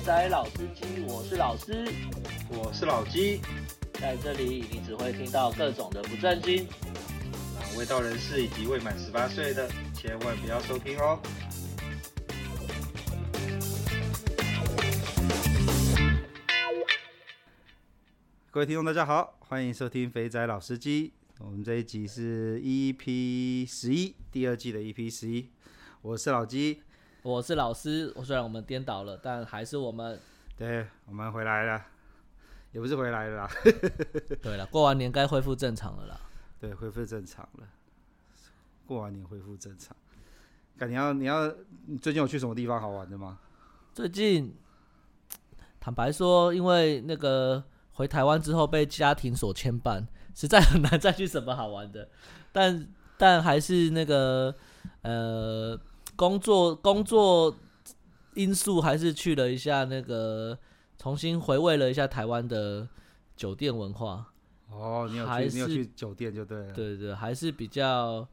肥仔老司机，我是老司，我是老鸡，在这里你只会听到各种的不正经，未到人士以及未满十八岁的，千万不要收听哦。各位听众，大家好，欢迎收听肥仔老司机。我们这一集是 EP 十一，第二季的 EP 十一。我是老鸡，我是老师。我虽然我们颠倒了，但还是我们。对，我们回来了，也不是回来了啦。对了，过完年该恢复正常了啦。对，恢复正常了。过完年恢复正常。感你要你要你最近有去什么地方好玩的吗？最近，坦白说，因为那个。回台湾之后被家庭所牵绊，实在很难再去什么好玩的。但但还是那个呃工作工作因素，还是去了一下那个重新回味了一下台湾的酒店文化。哦，你有去你有去酒店就对了。对对，还是比较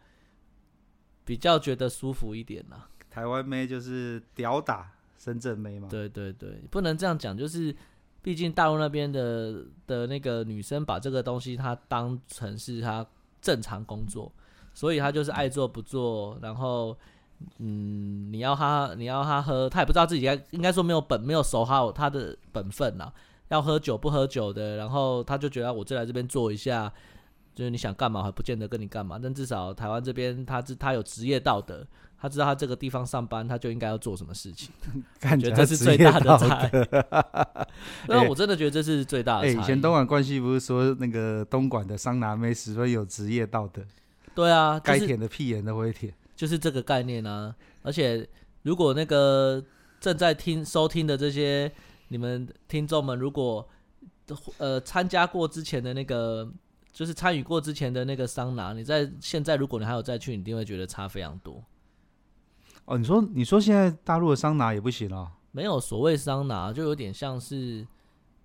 比较觉得舒服一点啦。台湾妹就是屌打深圳妹嘛。对对对，不能这样讲，就是。毕竟大陆那边的的那个女生把这个东西她当成是她正常工作，所以她就是爱做不做，然后嗯，你要他你要他喝，他也不知道自己该应该说没有本没有守好他的本分呐，要喝酒不喝酒的，然后他就觉得我就来这边做一下，就是你想干嘛还不见得跟你干嘛，但至少台湾这边他是他有职业道德。他知道他这个地方上班，他就应该要做什么事情。感觉这是最大的差异。那我真的觉得这是最大的。以前东莞关系不是说那个东莞的桑拿妹十分有职业道德？对啊，该舔的屁眼都会舔，就是这个概念啊。而且如果那个正在听收听的这些你们听众们，如果呃参加过之前的那个，就是参与过之前的那个桑拿，你在现在如果你还有再去，你一定会觉得差非常多。哦，你说你说现在大陆的桑拿也不行了？没有所谓桑拿，就有点像是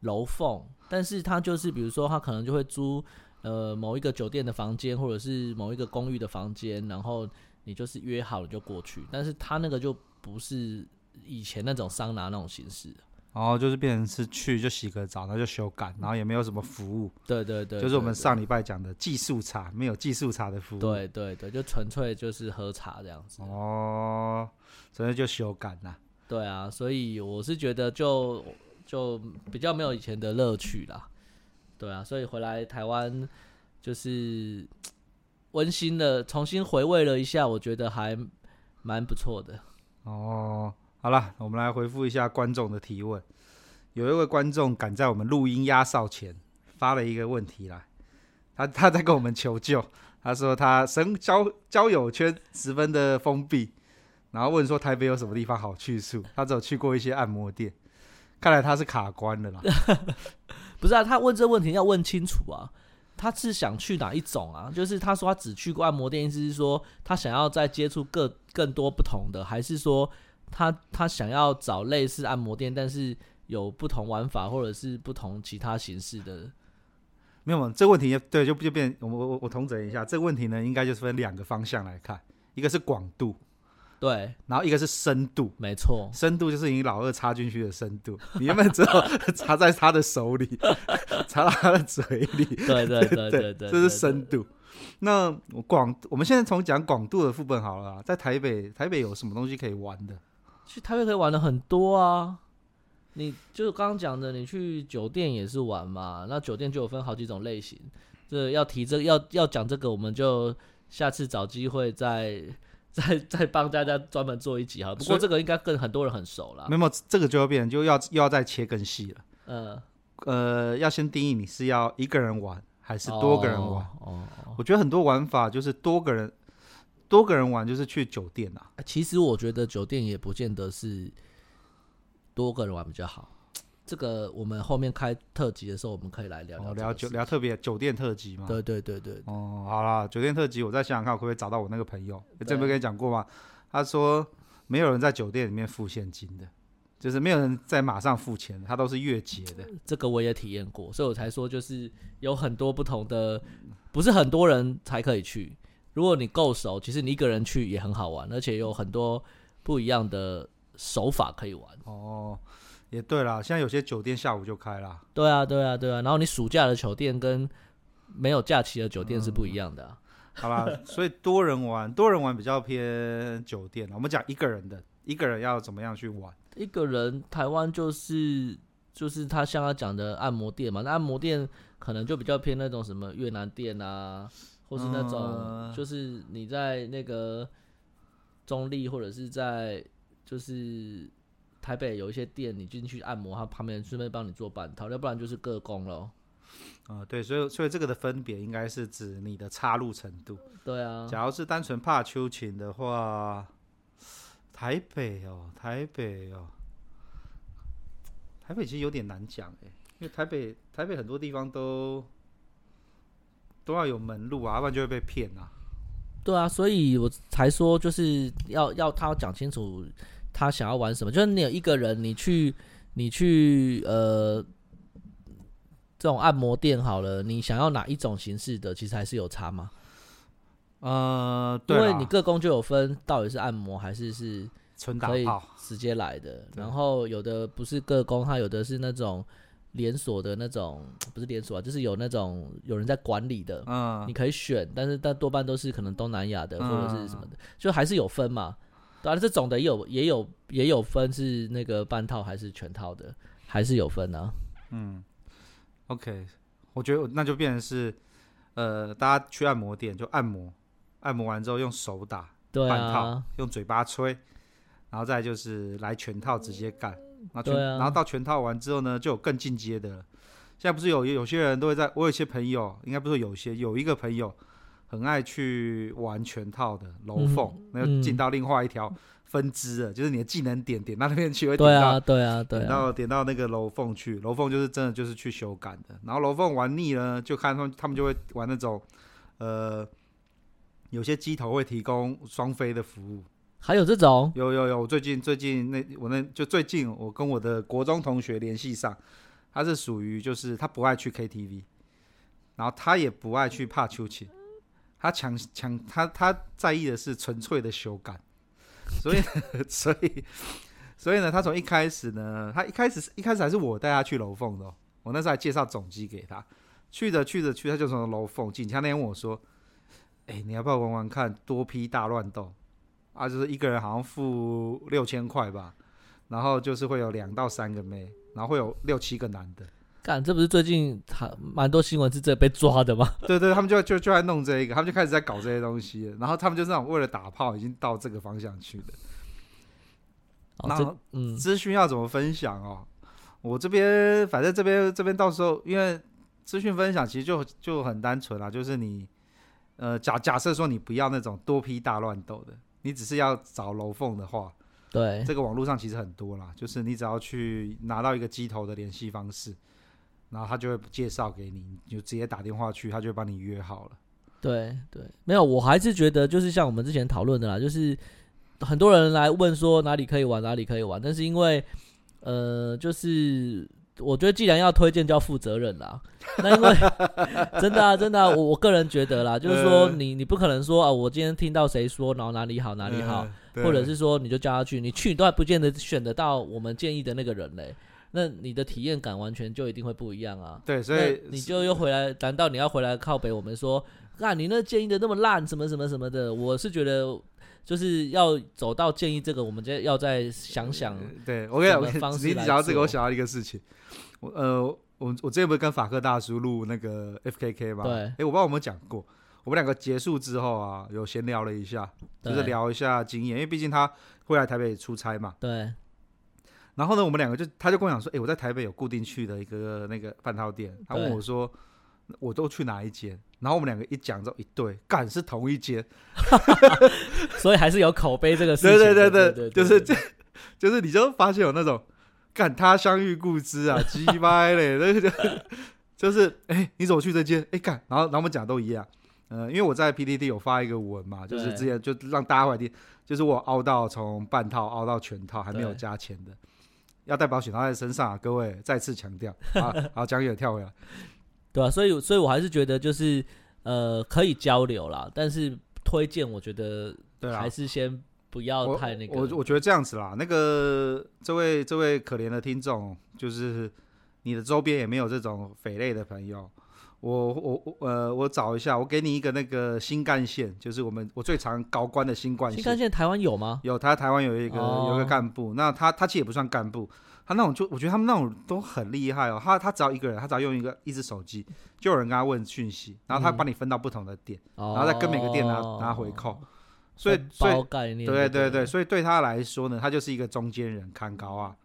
楼凤，但是它就是比如说他可能就会租呃某一个酒店的房间，或者是某一个公寓的房间，然后你就是约好了就过去，但是他那个就不是以前那种桑拿那种形式。然后就是变成是去就洗个澡，然后就休干，然后也没有什么服务。对对对，就是我们上礼拜讲的技术茶，没有技术茶的服务。对对对，就纯粹就是喝茶这样子。哦，所以就休干啦。对啊，所以我是觉得就就比较没有以前的乐趣啦。对啊，所以回来台湾就是温馨的重新回味了一下，我觉得还蛮不错的。哦。好了，我们来回复一下观众的提问。有一位观众赶在我们录音压哨前发了一个问题来，他他在跟我们求救。他说他生交交友圈十分的封闭，然后问说台北有什么地方好去处？他只有去过一些按摩店，看来他是卡关了啦。不是啊，他问这问题要问清楚啊。他是想去哪一种啊？就是他说他只去过按摩店，意思是说他想要再接触更更多不同的，还是说？他他想要找类似按摩店，但是有不同玩法或者是不同其他形式的，没有吗？这个问题对就就变我我我我统整一下，这个问题呢，应该就是分两个方向来看，一个是广度，对，然后一个是深度，没错，深度就是你老二插进去的深度，你原本只有插在他的手里，插到他的嘴里，对对对对 对，这是深度。那广，我们现在从讲广度的副本好了啊，在台北，台北有什么东西可以玩的？去台北可以玩的很多啊，你就是刚刚讲的，你去酒店也是玩嘛。那酒店就有分好几种类型，这要提这个、要要讲这个，我们就下次找机会再再 再帮大家专门做一集哈。不过这个应该跟很多人很熟了。没有，这个就要变，就要又要再切更细了。嗯，呃，要先定义你是要一个人玩还是多个人玩。哦，哦，我觉得很多玩法就是多个人。多个人玩就是去酒店啊。其实我觉得酒店也不见得是多个人玩比较好。这个我们后面开特辑的时候，我们可以来聊聊、哦、聊酒聊特别酒店特辑嘛。对对对对。哦，好啦，酒店特辑，我再想想看，我可不可以找到我那个朋友？这不跟你讲过吗？他说没有人在酒店里面付现金的，就是没有人在马上付钱，他都是月结的。这个我也体验过，所以我才说就是有很多不同的，不是很多人才可以去。如果你够熟，其实你一个人去也很好玩，而且有很多不一样的手法可以玩。哦，也对啦，现在有些酒店下午就开啦。对啊，对啊，对啊。然后你暑假的酒店跟没有假期的酒店是不一样的、啊。嗯、好吧，所以多人玩，多人玩比较偏酒店。我们讲一个人的，一个人要怎么样去玩？一个人，台湾就是就是他像他讲的按摩店嘛，那按摩店可能就比较偏那种什么越南店啊，或是那种就是你在那个中立或者是在就是。台北有一些店，你进去按摩，他旁边顺便帮你做半套，要不然就是个工咯。啊、呃，对，所以所以这个的分别应该是指你的插入程度。对啊，假如是单纯怕秋情的话，台北哦，台北哦，台北其实有点难讲哎，因为台北台北很多地方都都要有门路啊，要不然就会被骗啊。对啊，所以我才说就是要要他讲清楚。他想要玩什么？就是你有一个人，你去，你去，呃，这种按摩店好了，你想要哪一种形式的？其实还是有差吗？呃，对，因为你各工就有分，到底是按摩还是是纯打炮直接来的。然后有的不是各工，他有的是那种连锁的那种，不是连锁啊，就是有那种有人在管理的。嗯，你可以选，但是但多半都是可能东南亚的或者是什么的，就还是有分嘛。当然，这种的也有也有也有分是那个半套还是全套的，还是有分啊。嗯，OK，我觉得那就变成是，呃，大家去按摩店就按摩，按摩完之后用手打半套，啊、用嘴巴吹，然后再就是来全套直接干。然后全、啊、然后到全套完之后呢，就有更进阶的了。现在不是有有些人都会在，我有些朋友，应该不是有些，有一个朋友。很爱去玩全套的楼凤，那就进到另外一条分支了，嗯、就是你的技能点点到那边去，会点到对啊，对啊，点到点到那个楼凤去，楼凤就是真的就是去修改的。然后楼凤玩腻了，就看他们他们就会玩那种，呃，有些机头会提供双飞的服务，还有这种？有有有，我最近最近那我那就最近我跟我的国中同学联系上，他是属于就是他不爱去 KTV，然后他也不爱去怕秋千。他强强他他在意的是纯粹的修改，所以 所以所以呢，他从一开始呢，他一开始一开始还是我带他去楼凤的，我那时候还介绍总机给他，去着去着去，他就从楼凤进，他那天问我说：“哎、你要不要玩玩看多批大乱斗？啊，就是一个人好像付六千块吧，然后就是会有两到三个妹，然后会有六七个男的。”干，这不是最近他蛮多新闻是这被抓的吗？对对，他们就就就在弄这一个，他们就开始在搞这些东西，然后他们就这样为了打炮，已经到这个方向去的。然后，嗯，资讯要怎么分享哦？我这边反正这边这边到时候，因为资讯分享其实就就很单纯啦，就是你呃假假设说你不要那种多批大乱斗的，你只是要找楼缝的话，对，这个网络上其实很多啦，就是你只要去拿到一个机头的联系方式。然后他就会介绍给你，你就直接打电话去，他就会帮你约好了。对对，没有，我还是觉得就是像我们之前讨论的啦，就是很多人来问说哪里可以玩，哪里可以玩，但是因为呃，就是我觉得既然要推荐，就要负责任啦。那因为真的啊，真的啊，我我个人觉得啦，就是说你你不可能说啊，我今天听到谁说，然后哪里好哪里好，或者是说你就叫他去，你去你都还不见得选得到我们建议的那个人嘞。那你的体验感完全就一定会不一样啊！对，所以你就又回来，难道你要回来靠北我们说，啊，你那建议的那么烂，什么什么什么的？我是觉得，就是要走到建议这个，我们就要再想想。对，我跟你讲，你讲到这个，我想到一个事情，我呃，我我之前不是跟法克大叔录那个 FKK 吗？对。哎，我不知道有没有讲过，我们两个结束之后啊，有闲聊了一下，就是聊一下经验，因为毕竟他会来台北出差嘛。对。然后呢，我们两个就，他就跟我讲说，哎，我在台北有固定去的一个那个半套店。他问我说，我都去哪一间？然后我们两个一讲之后，一对，干是同一间，所以还是有口碑这个事情。对对对对，就是这，就是你就发现有那种，干他乡遇故知啊，鸡掰嘞，那个就就是，哎，你怎么去这间？哎，干，然后然后我们讲都一样。嗯，因为我在 PTT 有发一个文嘛，就是之前就让大家回听，就是我凹到从半套凹到全套还没有加钱的。要带保险套在身上啊！各位再次强调 啊！好，讲远跳回来，对啊，所以，所以我还是觉得就是呃，可以交流啦，但是推荐我觉得还是先不要太那个。我我，我觉得这样子啦，那个这位这位可怜的听众，就是你的周边也没有这种匪类的朋友。我我我呃，我找一下，我给你一个那个新干线，就是我们我最常高官的新干线。新干线台湾有吗？有，他台湾有一个、哦、有一个干部，那他他其实也不算干部，他那种就我觉得他们那种都很厉害哦。他他只要一个人，他只要用一个一只手机，就有人跟他问讯息，然后他帮你分到不同的店，嗯、然后再跟每个店拿、哦、拿回扣。所以所以对对对，所以对他来说呢，他就是一个中间人看高啊，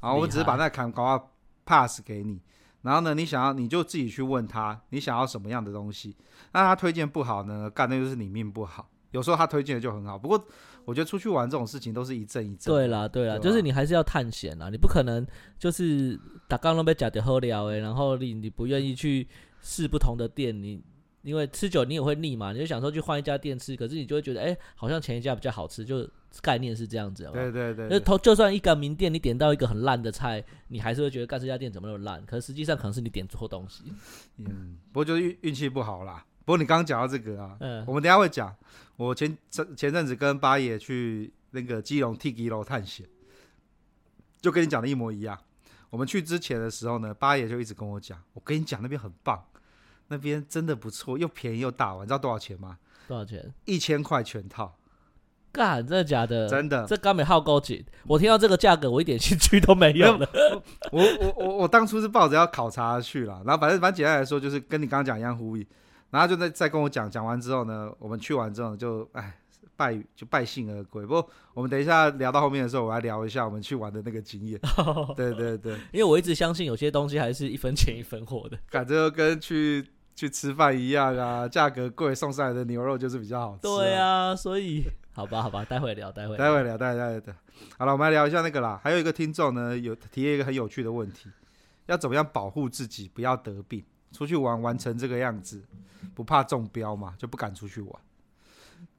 然后我只是把那个看高啊 pass 给你。然后呢，你想要你就自己去问他，你想要什么样的东西？那他推荐不好呢，干那就是你命不好。有时候他推荐的就很好，不过我觉得出去玩这种事情都是一阵一阵。对啦，对啦，对就是你还是要探险啦，你不可能就是打刚都被假的喝了诶，然后你你不愿意去试不同的店，你。因为吃久你也会腻嘛，你就想说去换一家店吃，可是你就会觉得，哎、欸，好像前一家比较好吃，就概念是这样子。对对对，就头就算一个名店，你点到一个很烂的菜，你还是会觉得，干这家店怎么那么烂？可是实际上可能是你点错东西。嗯，不过就是运运气不好啦。不过你刚刚讲到这个啊，嗯，我们等一下会讲。我前前前阵子跟八爷去那个基隆 T G 楼探险，就跟你讲的一模一样。我们去之前的时候呢，八爷就一直跟我讲，我跟你讲那边很棒。那边真的不错，又便宜又大碗，你知道多少钱吗？多少钱？一千块全套。干，真的假的？真的。这刚没耗够紧，我听到这个价格，我一点兴趣都没有了。我我我我当初是抱着要考察去了，然后反正反正简单来说，就是跟你刚刚讲一样呼吁，然后就在再跟我讲，讲完之后呢，我们去完之后就哎。败就败兴而归。不过我们等一下聊到后面的时候，我来聊一下我们去玩的那个经验。Oh, 对对对，因为我一直相信有些东西还是一分钱一分货的，感觉跟去去吃饭一样啊，价格贵送上来的牛肉就是比较好吃啊。对啊，所以好吧 好吧，待会聊，待会待会聊，待会聊，待会好了，我们来聊一下那个啦。还有一个听众呢，有提了一个很有趣的问题：要怎么样保护自己不要得病？出去玩玩成这个样子，不怕中标嘛？就不敢出去玩。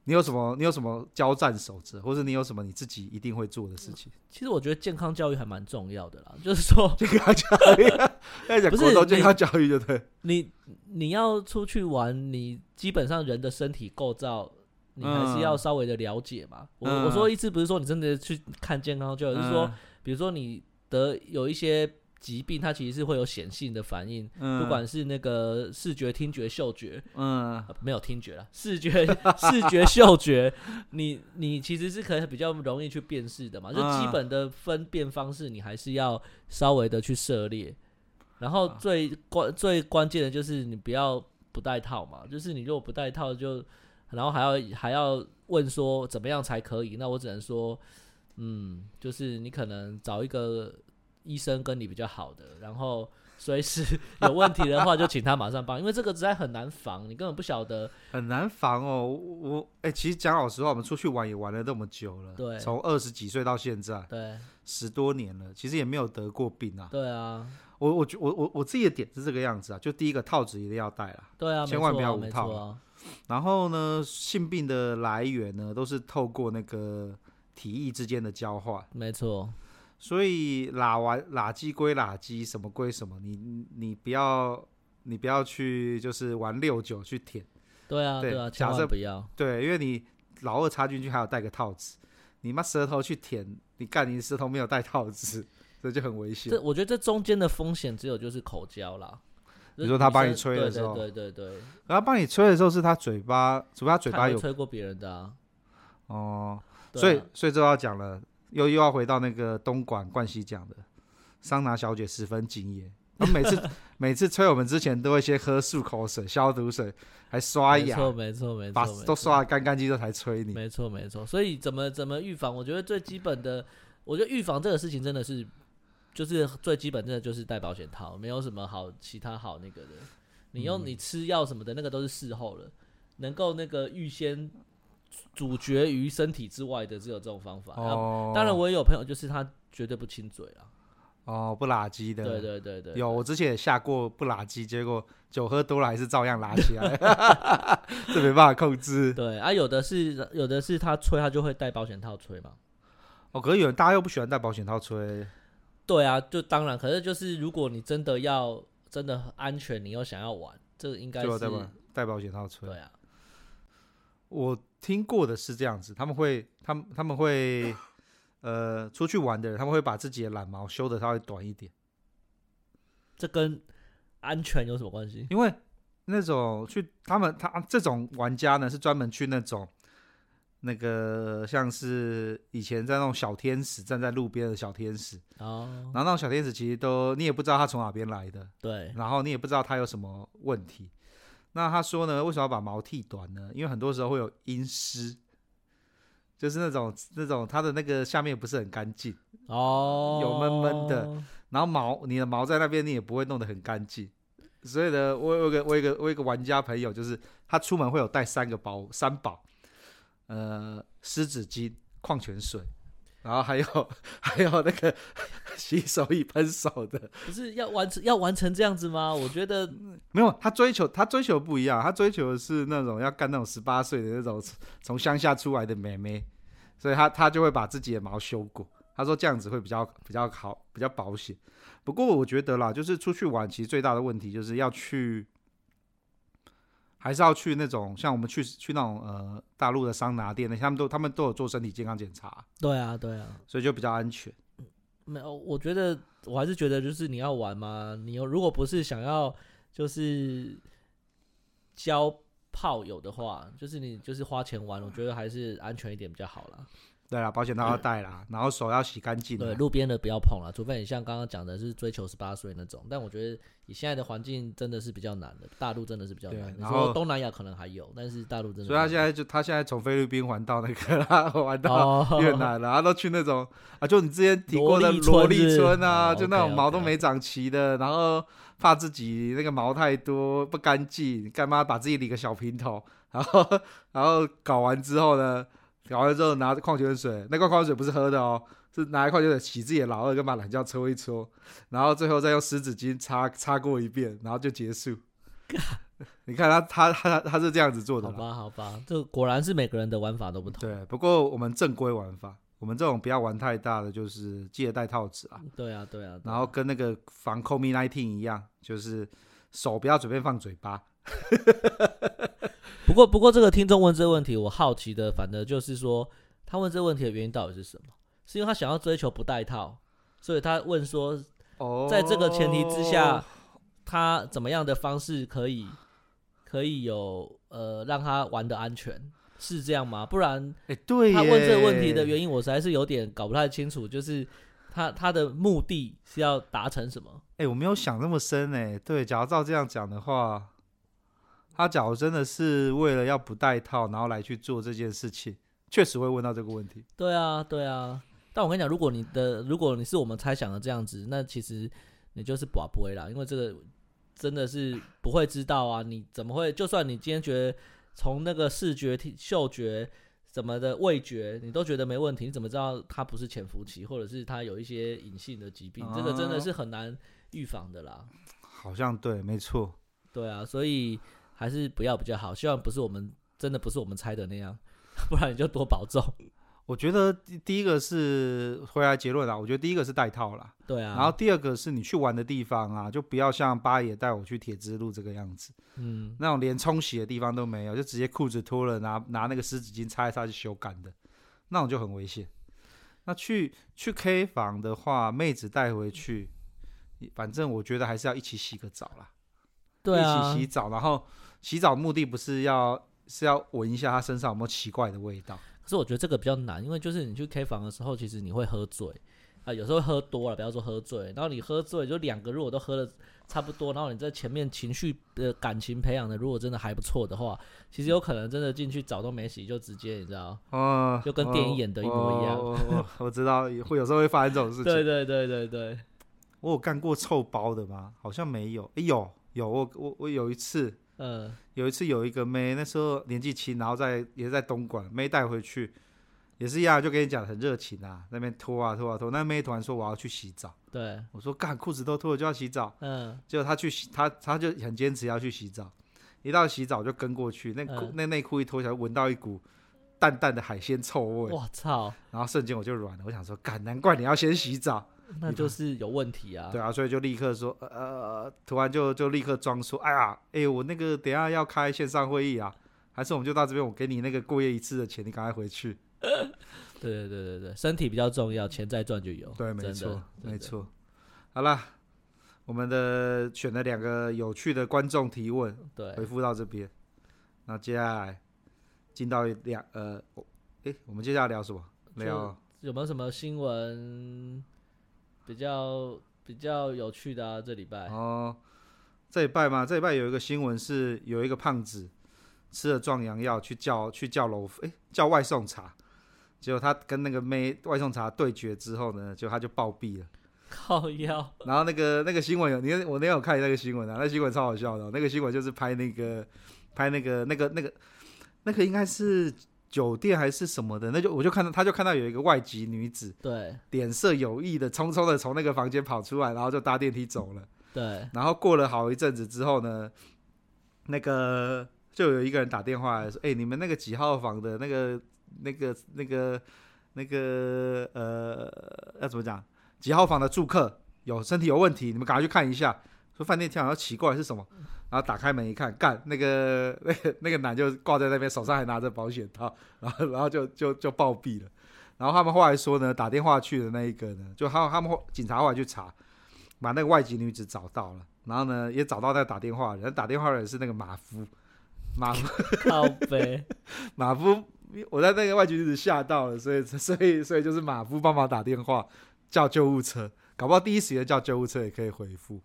你有什么？你有什么交战守则，或者你有什么你自己一定会做的事情？其实我觉得健康教育还蛮重要的啦，就是说健康教育，不是健康教育就对。你你要出去玩，你基本上人的身体构造，你还是要稍微的了解嘛。嗯、我我说意思不是说你真的去看健康教育，是说，比如说你得有一些。疾病它其实是会有显性的反应，嗯、不管是那个视觉、听觉、嗅觉，嗯、呃，没有听觉了，视觉、视觉、嗅觉，你你其实是可以比较容易去辨识的嘛，就基本的分辨方式，你还是要稍微的去涉猎。然后最关最关键的就是你不要不戴套嘛，就是你如果不戴套就，然后还要还要问说怎么样才可以，那我只能说，嗯，就是你可能找一个。医生跟你比较好的，然后随时 有问题的话就请他马上帮，因为这个实在很难防，你根本不晓得。很难防哦，我哎、欸，其实讲老实话，我们出去玩也玩了那么久了，对，从二十几岁到现在，对，十多年了，其实也没有得过病啊。对啊，我我我我我自己的点是这个样子啊，就第一个套子一定要戴啊，对啊，千万不要无套。啊、然后呢，性病的来源呢，都是透过那个体液之间的交换，没错。所以拉完垃圾归垃圾，什么归什么，你你不要你不要去就是玩六九去舔，对啊对啊，假设不要，对，因为你老二插进去还要带个套子，你妈舌头去舔，你干你舌头没有带套子，这就很危险。这我觉得这中间的风险只有就是口交啦，你说他帮你吹的时候，对对对对，然后帮你吹的时候是他嘴巴，除非他嘴巴有吹过别人的啊，哦，所以所以这要讲了。又又要回到那个东莞冠希讲的，桑拿小姐十分敬业。她每次 每次催我们之前，都会先喝漱口水、消毒水，还刷牙，没错没错没错，把都刷得干干净净才催你。没错没错，所以怎么怎么预防？我觉得最基本的，我觉得预防这个事情真的是，就是最基本真的就是戴保险套，没有什么好其他好那个的。你用你吃药什么的，那个都是事后了，能够那个预先。主角于身体之外的，只有这种方法。哦，当然我也有朋友，就是他绝对不亲嘴啊。哦，不拉鸡的。对对对对。有，我之前也下过不拉鸡，结果酒喝多了还是照样拉起来，这没办法控制。对啊，有的是有的是他吹，他就会戴保险套吹嘛。哦，可是有人大家又不喜欢戴保险套吹。对啊，就当然，可是就是如果你真的要真的很安全，你又想要玩，这个应该是戴保险套吹。对啊。我听过的是这样子，他们会，他们他们会，呃，出去玩的人，他们会把自己的懒毛修的稍微短一点。这跟安全有什么关系？因为那种去他们他这种玩家呢，是专门去那种那个像是以前在那种小天使站在路边的小天使哦，然后那种小天使其实都你也不知道他从哪边来的，对，然后你也不知道他有什么问题。那他说呢，为什么要把毛剃短呢？因为很多时候会有阴湿，就是那种那种它的那个下面不是很干净哦，有闷闷的，然后毛你的毛在那边你也不会弄得很干净，所以呢，我有个我有个我有个玩家朋友，就是他出门会有带三个包三宝，呃，湿纸巾、矿泉水。然后还有 还有那个 洗手液喷手的，不是要完成要完成这样子吗？我觉得没有，他追求他追求不一样，他追求的是那种要干那种十八岁的那种从乡下出来的妹妹，所以他他就会把自己的毛修过。他说这样子会比较比较好，比较保险。不过我觉得啦，就是出去玩，其实最大的问题就是要去。还是要去那种像我们去去那种呃大陆的桑拿店，那他们都他们都有做身体健康检查。对啊，对啊，所以就比较安全。没有，我觉得我还是觉得就是你要玩嘛，你如果不是想要就是交炮友的话，就是你就是花钱玩，我觉得还是安全一点比较好啦。对啦，保险套要带啦，然后手要洗干净。对，路边的不要碰了，除非你像刚刚讲的是追求十八岁那种。但我觉得以现在的环境真的是比较难的，大陆真的是比较难。然后东南亚可能还有，但是大陆真的。所以他现在就他现在从菲律宾玩到那个啦，玩到越南了，他都去那种啊，就你之前提过的萝莉村啊，就那种毛都没长齐的，然后怕自己那个毛太多不干净，干嘛把自己理个小平头，然后然后搞完之后呢？搞完之后拿着矿泉水，那罐矿泉水不是喝的哦，是拿矿泉水洗自己的老二，跟把懒觉搓一搓，然后最后再用湿纸巾擦擦过一遍，然后就结束。你看他他他他是这样子做的。好吧好吧，这果然是每个人的玩法都不同。对，不过我们正规玩法，我们这种不要玩太大的，就是记得戴套子啊。对啊对啊。对啊，然后跟那个防 COVID-19 一样，就是手不要随便放嘴巴。不过，不过这个听众问这个问题，我好奇的，反正就是说，他问这个问题的原因到底是什么？是因为他想要追求不带套，所以他问说，在这个前提之下，他怎么样的方式可以可以有呃让他玩的安全，是这样吗？不然，哎，对，他问这个问题的原因，我实在是有点搞不太清楚，就是他他的目的是要达成什么？哎，我没有想那么深哎，对，假如照这样讲的话。他假如真的是为了要不戴套，然后来去做这件事情，确实会问到这个问题。对啊，对啊。但我跟你讲，如果你的，如果你是我们猜想的这样子，那其实你就是把不会啦，因为这个真的是不会知道啊。你怎么会？就算你今天觉得从那个视觉、嗅觉什么的味觉，你都觉得没问题，你怎么知道他不是潜伏期，或者是他有一些隐性的疾病？这个真的是很难预防的啦。好像对，没错。对啊，所以。还是不要比较好，希望不是我们真的不是我们猜的那样，不然你就多保重。我觉得第一个是回来结论啦，我觉得第一个是戴套啦，对啊。然后第二个是你去玩的地方啊，就不要像八爷带我去铁之路这个样子，嗯，那种连冲洗的地方都没有，就直接裤子脱了，拿拿那个湿纸巾擦一擦就修干的，那种就很危险。那去去 K 房的话，妹子带回去，反正我觉得还是要一起洗个澡啦，对啊，一起洗澡，然后。洗澡目的不是要是要闻一下他身上有没有奇怪的味道，可是我觉得这个比较难，因为就是你去 K 房的时候，其实你会喝醉啊，有时候喝多了，不要说喝醉，然后你喝醉就两个如果都喝的差不多，然后你在前面情绪的感情培养的如果真的还不错的话，其实有可能真的进去澡都没洗就直接你知道，哦，就跟电影演的一模一样。我，知道会有时候会发生这种事情。对对对对对，我有干过臭包的吗？好像没有。哎、欸、有有我我我有一次。嗯，有一次有一个妹，那时候年纪轻，然后在也是在东莞，妹带回去，也是一样，就跟你讲很热情啊，那边脱啊脱啊脱，那妹突然说我要去洗澡，对，我说干裤子都脱了就要洗澡，嗯，结果她去洗，她她就很坚持要去洗澡，一到洗澡就跟过去，那裤、嗯、那内裤一脱下来，闻到一股淡淡的海鲜臭味，我操，然后瞬间我就软了，我想说干，难怪你要先洗澡。那就是有问题啊！对啊，所以就立刻说，呃，突然就就立刻装说，哎呀，哎、欸，我那个等下要开线上会议啊，还是我们就到这边，我给你那个过夜一次的钱，你赶快回去。对对对对对，身体比较重要，钱再赚就有。对，没错，没错。好了，我们的选了两个有趣的观众提问，对，回复到这边。那接下来进到两呃，哎，我们接下来聊什么？聊有没有什么新闻比较比较有趣的啊？这礼拜哦，这礼拜嘛，这礼拜有一个新闻是有一个胖子吃了壮阳药去叫去叫楼哎叫外送茶。结果他跟那个妹外送茶对决之后呢，就他就暴毙了，靠腰。然后那个那个新闻有你我那天有看那个新闻啊，那新闻超好笑的，喔。那个新闻就是拍那个拍那个那个那个那个应该是酒店还是什么的，那就我就看到他就看到有一个外籍女子，对，脸色有意的匆匆的从那个房间跑出来，然后就搭电梯走了。对，然后过了好一阵子之后呢，那个就有一个人打电话来说：“哎，欸，你们那个几号房的那个。”那个、那个、那个呃，要怎么讲？几号房的住客有身体有问题，你们赶快去看一下。说饭店好像奇怪是什么？然后打开门一看，干那个那个那个男就挂在那边，手上还拿着保险套，然后然后就就就暴毙了。然后他们后来说呢，打电话去的那一个呢，就他他们警察后来去查，把那个外籍女子找到了，然后呢也找到那个打电话的人，打电话的人是那个马夫，马夫 靠北，马夫。我在那个外籍女子吓到了，所以所以所以就是马夫帮忙打电话叫救护车，搞不好第一时间叫救护车也可以回复。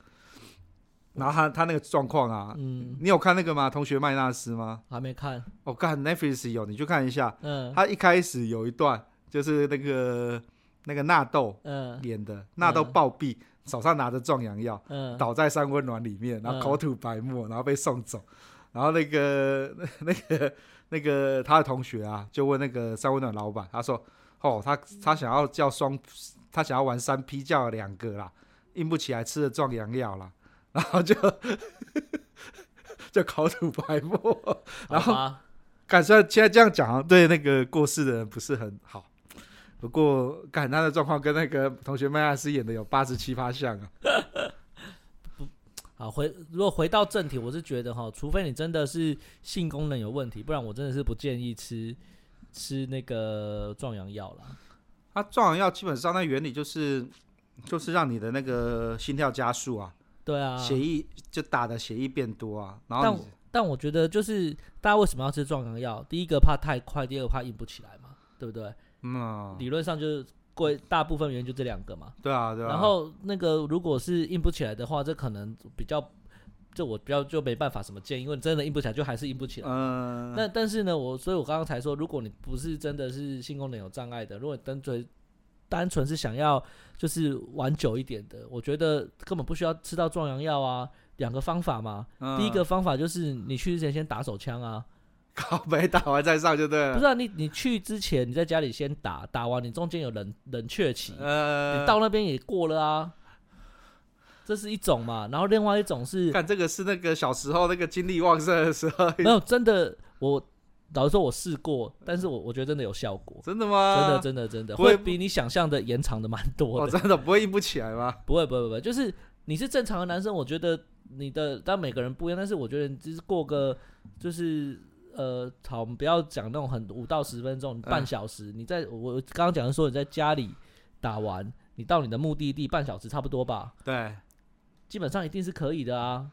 然后他他那个状况啊，嗯，你有看那个吗？同学麦纳斯吗？还没看。我看、oh, Netflix 有，你去看一下。嗯。他一开始有一段就是那个那个纳豆演的，纳、嗯、豆暴毙，手上拿着壮阳药，嗯，倒在三温暖里面，然后口吐白沫，然后被送走。然后那个 那个。那个他的同学啊，就问那个三温暖老板，他说：“哦，他他想要叫双，他想要玩三 P，叫了两个啦，硬不起来，吃了壮阳药啦，然后就 就口吐白沫，然后感觉现在这样讲，对那个过世的人不是很好。不过，感他的状况跟那个同学麦亚斯演的有八十七八像啊。”好，回如果回到正题，我是觉得哈，除非你真的是性功能有问题，不然我真的是不建议吃吃那个壮阳药了。它壮阳药基本上那原理就是就是让你的那个心跳加速啊，对啊，血液就打的血液变多啊。然后但但我觉得就是大家为什么要吃壮阳药？第一个怕太快，第二个怕硬不起来嘛，对不对？嗯，理论上就是。贵大部分原因就这两个嘛，对啊，对啊。然后那个如果是硬不起来的话，这可能比较，这我比较就没办法什么建议，因为真的硬不起来就还是硬不起来。嗯。那但是呢，我所以我刚刚才说，如果你不是真的是性功能有障碍的，如果单纯单纯是想要就是玩久一点的，我觉得根本不需要吃到壮阳药啊。两个方法嘛，嗯、第一个方法就是你去之前先打手枪啊。靠，没打完再上就对了。不是啊，你你去之前你在家里先打，打完你中间有冷冷却期，呃，你到那边也过了啊。这是一种嘛，然后另外一种是，看这个是那个小时候那个精力旺盛的时候，没有真的，我老实说我试过，但是我我觉得真的有效果。真的吗？真的真的真的会比你想象的延长的蛮多的。哦，真的不会硬不起来吗？不会不会不会，就是你是正常的男生，我觉得你的当然每个人不一样，但是我觉得就是过个就是。呃，好，我们不要讲那种很五到十分钟，半小时。嗯、你在我刚刚讲的说你在家里打完，你到你的目的地半小时差不多吧？对，基本上一定是可以的啊。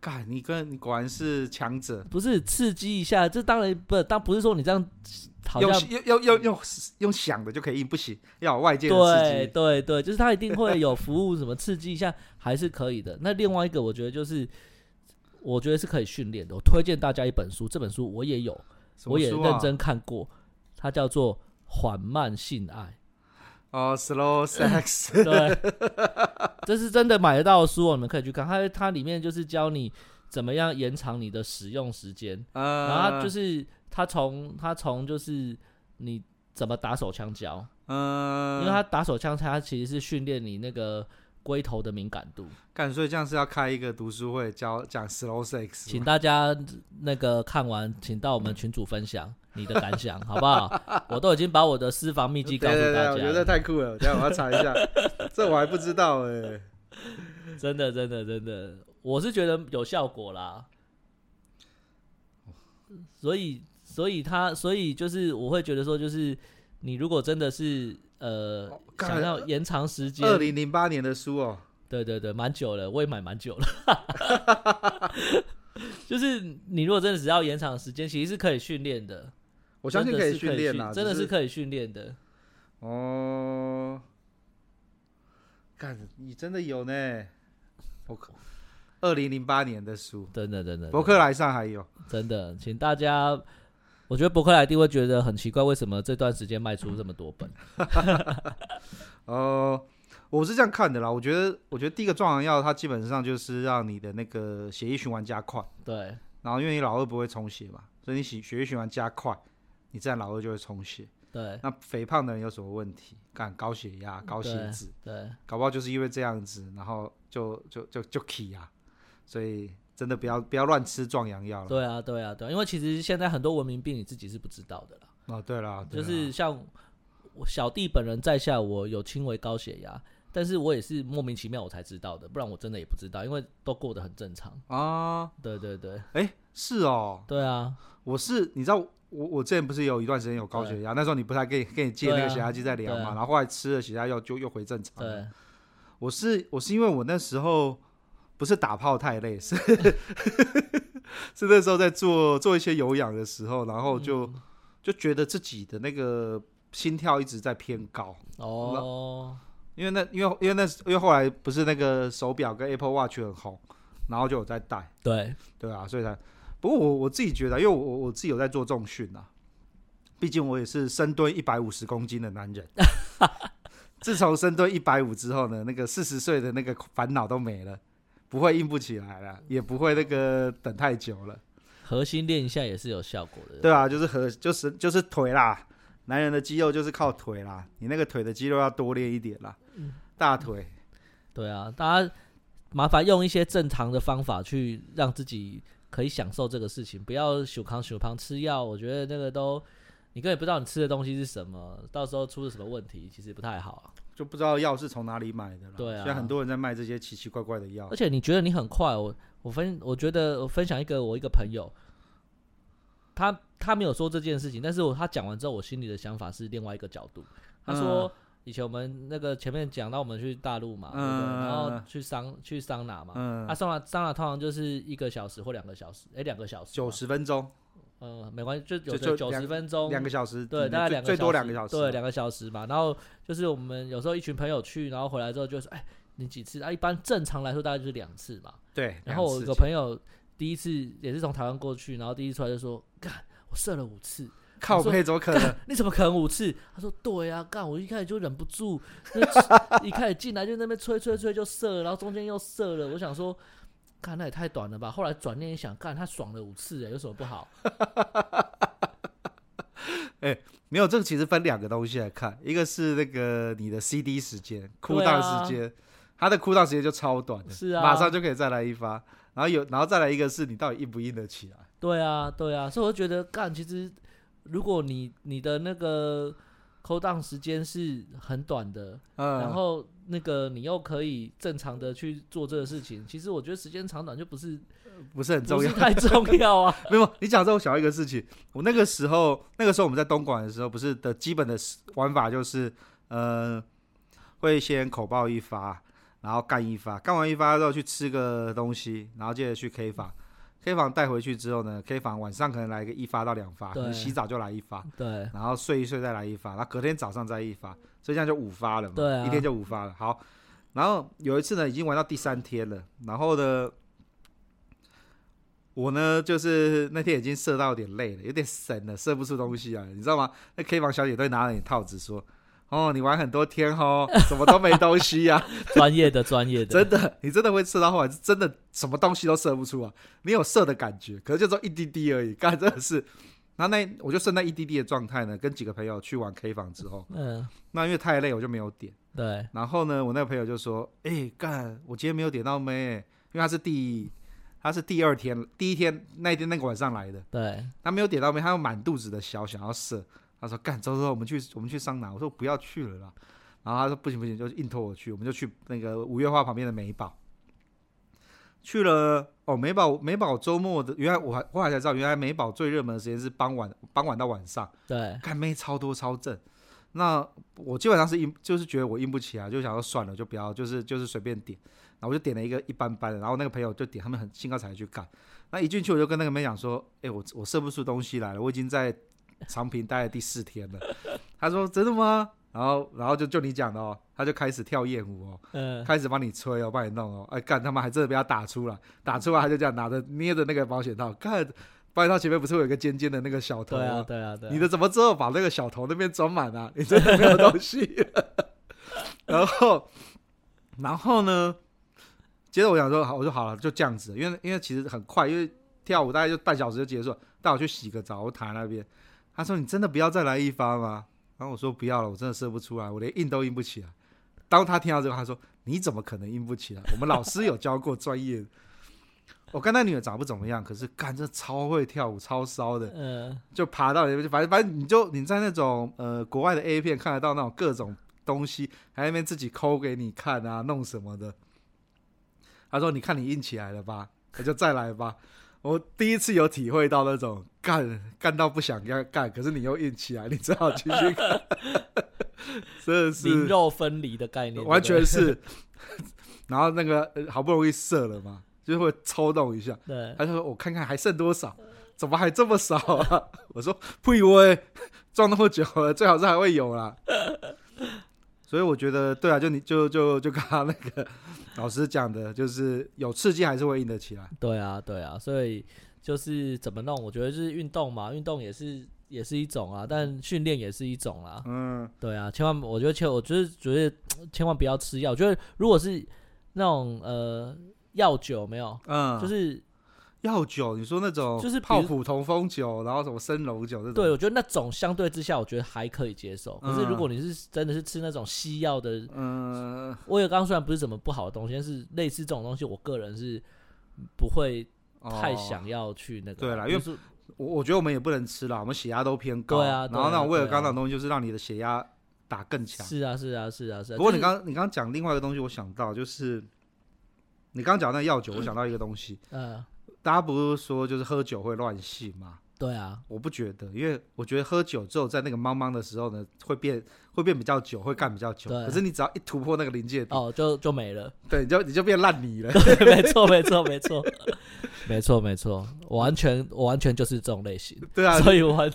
干，你跟你果然是强者。不是刺激一下，这当然不，当不是说你这样好像用用用用用想的就可以，不行，要有外界的刺激。对对对，就是他一定会有服务什么刺激一下，还是可以的。那另外一个，我觉得就是。我觉得是可以训练的。我推荐大家一本书，这本书我也有，啊、我也认真看过，它叫做《缓慢性爱》。哦、oh,，Slow Sex。对，这是真的买得到的书，你们可以去看。它它里面就是教你怎么样延长你的使用时间。Uh, 然后就是它从它从就是你怎么打手枪教。嗯。Uh, 因为它打手枪，它其实是训练你那个。龟头的敏感度，干，所以这样是要开一个读书会教讲 slow sex，请大家那个看完，请到我们群组分享你的感想，好不好？我都已经把我的私房秘籍告诉大家，对对对，我觉得太酷了，等下我要查一下，这我还不知道哎、欸，真的真的真的，我是觉得有效果啦。所以所以他所以就是我会觉得说，就是你如果真的是呃想要延长时间，二零零八年的书哦，对对对，蛮久了，我也买蛮久了。就是你如果真的只要延长时间，其实是可以训练的。我相信可以训练啊，真的是可以训练的。哦，干，你真的有呢？我靠，二零零八年的书，真的真的。博客来上还有，真的，请大家，我觉得博客来一定会觉得很奇怪，为什么这段时间卖出这么多本？哦。我是这样看的啦，我觉得，我觉得第一个壮阳药，它基本上就是让你的那个血液循环加快。对。然后，因为你老二不会充血嘛，所以你血血液循环加快，你自然老二就会充血。对。那肥胖的人有什么问题？干高血压、高血脂。对。搞不好就是因为这样子，然后就就就就起啊。所以真的不要不要乱吃壮阳药了。对啊，对啊，对啊，因为其实现在很多文明病你自己是不知道的啦。哦，对啦，对啦。就是像我小弟本人在下，我有轻微高血压。但是我也是莫名其妙我才知道的，不然我真的也不知道，因为都过得很正常啊。对对对，哎、欸，是哦，对啊，我是你知道我我之前不是有一段时间有高血压，那时候你不是还给给你借那个血压计在量嘛，啊、然后后来吃了血压药就又回正常。对，我是我是因为我那时候不是打炮太累，是 是那时候在做做一些有氧的时候，然后就、嗯、就觉得自己的那个心跳一直在偏高哦。因为那，因为因为那，因为后来不是那个手表跟 Apple Watch 很红，然后就有在戴。对，对啊，所以才。不过我我自己觉得，因为我我自己有在做重训啊，毕竟我也是深蹲一百五十公斤的男人。自从深蹲一百五之后呢，那个四十岁的那个烦恼都没了，不会硬不起来了，也不会那个等太久了。核心练一下也是有效果的。对啊，就是核就是就是腿啦。男人的肌肉就是靠腿啦，你那个腿的肌肉要多练一点啦。嗯，大腿。对啊，大家麻烦用一些正常的方法去让自己可以享受这个事情，不要小康小康吃药。我觉得那个都你根本不知道你吃的东西是什么，到时候出了什么问题，其实不太好啊。就不知道药是从哪里买的了。对啊，现在很多人在卖这些奇奇怪怪的药。而且你觉得你很快，我我分我觉得我分享一个我一个朋友。他他没有说这件事情，但是我他讲完之后，我心里的想法是另外一个角度。他说，以前我们那个前面讲到我们去大陆嘛，嗯、对不对？然后去桑去桑拿嘛，嗯，啊桑拿桑拿通常就是一个小时或两个小时，哎，两个小时，九十分钟，嗯，没关系，就有的九十分钟，两个小时，对，大概两个最多两个小时，对，两个小时吧。然后就是我们有时候一群朋友去，然后回来之后就说，哎，你几次啊？一般正常来说大概就是两次嘛，对。然后我有个朋友。第一次也是从台湾过去，然后第一次出来就说：“干，我射了五次，靠背怎么可能？你怎么可能五次？”他说：“对呀、啊，干，我一开始就忍不住，一开始进来就那边吹吹吹就射了，然后中间又射了。我想说，看那也太短了吧。后来转念一想，干他爽了五次，有什么不好？” 哎、欸，没有，这个其实分两个东西来看，一个是那个你的 CD 时间、哭档时间，他的哭档时间就超短的，是啊，马上就可以再来一发。然后有，然后再来一个是你到底硬不硬得起来？对啊，对啊，所以我就觉得干，其实如果你你的那个 cool down 时间是很短的，嗯，然后那个你又可以正常的去做这个事情，其实我觉得时间长短就不是不是很重要，太重要啊。没有，你讲这我想到一个事情，我那个时候那个时候我们在东莞的时候，不是的基本的玩法就是，呃，会先口爆一发。然后干一发，干完一发之后去吃个东西，然后接着去 K 房，K 房带回去之后呢，K 房晚上可能来个一发到两发，你洗澡就来一发，对，然后睡一睡再来一发，然后隔天早上再一发，所以这样就五发了嘛，对啊，一天就五发了。好，然后有一次呢，已经玩到第三天了，然后呢，我呢就是那天已经射到有点累了，有点神了，射不出东西啊，你知道吗？那 K 房小姐都会拿了你套子说。哦，你玩很多天哦，什么都没东西呀、啊？专业的，专业的，真的，你真的会射到后来，是真的什么东西都射不出啊！你有射的感觉，可是就只一滴滴而已。刚才真的是，然后那我就剩那一滴滴的状态呢，跟几个朋友去玩 K 房之后，嗯，那因为太累，我就没有点。对，然后呢，我那个朋友就说：“哎、欸，干，我今天没有点到妹，因为他是第，他是第二天，第一天那一天那个晚上来的，对，他没有点到妹，他有满肚子的小想要射。”他说：“干，走走，我们去，我们去桑拿。”我说：“不要去了啦。”然后他说：“不行不行，就硬拖我去。”我们就去那个五月花旁边的美宝。去了哦，美宝美宝周末的，原来我还后来才知道，原来美宝最热门的时间是傍晚，傍晚到晚上。对，干妹超多超正。那我基本上是硬，就是觉得我硬不起来，就想说算了，就不要，就是就是随便点。然后我就点了一个一般般的，然后那个朋友就点，他们很兴高采烈去干。那一进去我就跟那个妹讲说，哎、欸，我我射不出东西来了，我已经在长平待了第四天了。他说真的吗？然后然后就就你讲的哦，他就开始跳艳舞哦，嗯，开始帮你吹哦，帮你弄哦，哎干他妈还真的被他打出来，打出来他就这样拿着捏着那个保险套，干。保险套前面不是有一个尖尖的那个小头吗？对啊，对啊，对啊。你的怎么之后把那个小头那边装满啊？你真的没有东西。然后，然后呢？接着我想说，好，我说好了，就这样子。因为因为其实很快，因为跳舞大概就半小时就结束了，带我去洗个澡，我躺在那边。他说：“你真的不要再来一发吗？”然后我说：“不要了，我真的射不出来，我连硬都硬不起来。”当他听到这个，他说：“你怎么可能硬不起来？我们老师有教过专业。” 我看那女的长不怎么样，可是干这超会跳舞，超骚的，嗯，就爬到里面，反正反正你就你在那种呃国外的 A 片看得到那种各种东西，还在那边自己抠给你看啊，弄什么的。他说：“你看你硬起来了吧？那就再来吧。”我第一次有体会到那种干干到不想要干，可是你又硬起来，你只好继续干，真的是灵肉分离的概念，完全是。然后那个好不容易射了嘛。就会抽动一下，对，他就说：“我看看还剩多少，怎么还这么少啊？”我说：“不以为撞那么久了，最好是还会有啦。”所以我觉得，对啊，就你就就就刚刚那个 老师讲的，就是有刺激还是会硬得起来。对啊，对啊，所以就是怎么弄？我觉得就是运动嘛，运动也是也是一种啊，但训练也是一种啦。嗯，对啊，千万，我觉得千，我就是觉得千万不要吃药。我觉得如果是那种呃。药酒没有，嗯，就是药酒。你说那种就是泡普通风酒，然后什么生龙酒这种。对，我觉得那种相对之下，我觉得还可以接受。可是如果你是真的是吃那种西药的，嗯，我也刚刚虽然不是什么不好的东西，但是类似这种东西，我个人是不会太想要去那个。对啦，因为我我觉得我们也不能吃啦，我们血压都偏高。对啊，然后那种威尔刚那种东西，就是让你的血压打更强。是啊，是啊，是啊，是啊。不过你刚你刚刚讲另外一个东西，我想到就是。你刚刚讲那个药酒，我想到一个东西。嗯，大家不是说就是喝酒会乱性吗？对啊，我不觉得，因为我觉得喝酒之后在那个茫茫的时候呢，会变会变比较久，会干比较久。可是你只要一突破那个临界点，哦，就就没了。对，你就你就变烂泥了。对，没错，没错，没错，没错，没错。我完全我完全就是这种类型。对啊，所以我